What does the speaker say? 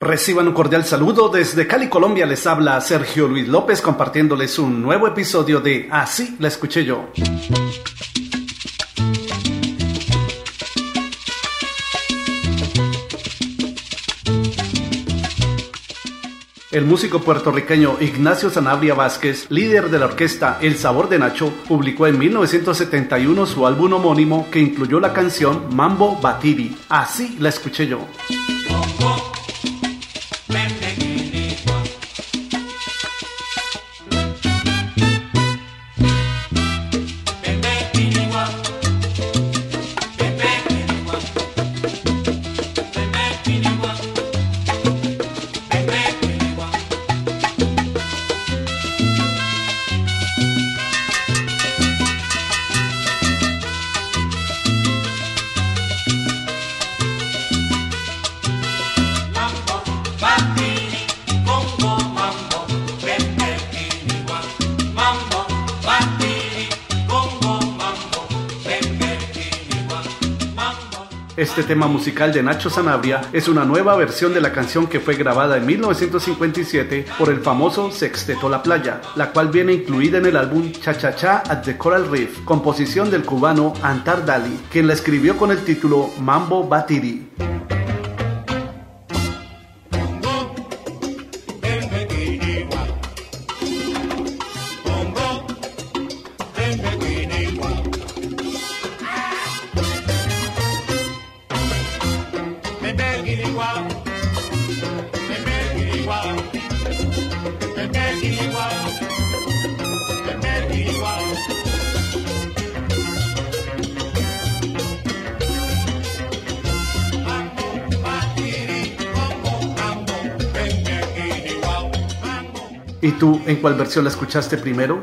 Reciban un cordial saludo desde Cali, Colombia. Les habla Sergio Luis López compartiéndoles un nuevo episodio de Así la escuché yo. El músico puertorriqueño Ignacio Sanabria Vázquez, líder de la orquesta El Sabor de Nacho, publicó en 1971 su álbum homónimo que incluyó la canción Mambo Batiri. Así la escuché yo. Este tema musical de Nacho Sanabria es una nueva versión de la canción que fue grabada en 1957 por el famoso Sexteto La Playa, la cual viene incluida en el álbum Cha Cha Cha at the Coral Reef, composición del cubano Antar Dali, quien la escribió con el título Mambo Batiri. ¿Y tú en cuál versión la escuchaste primero?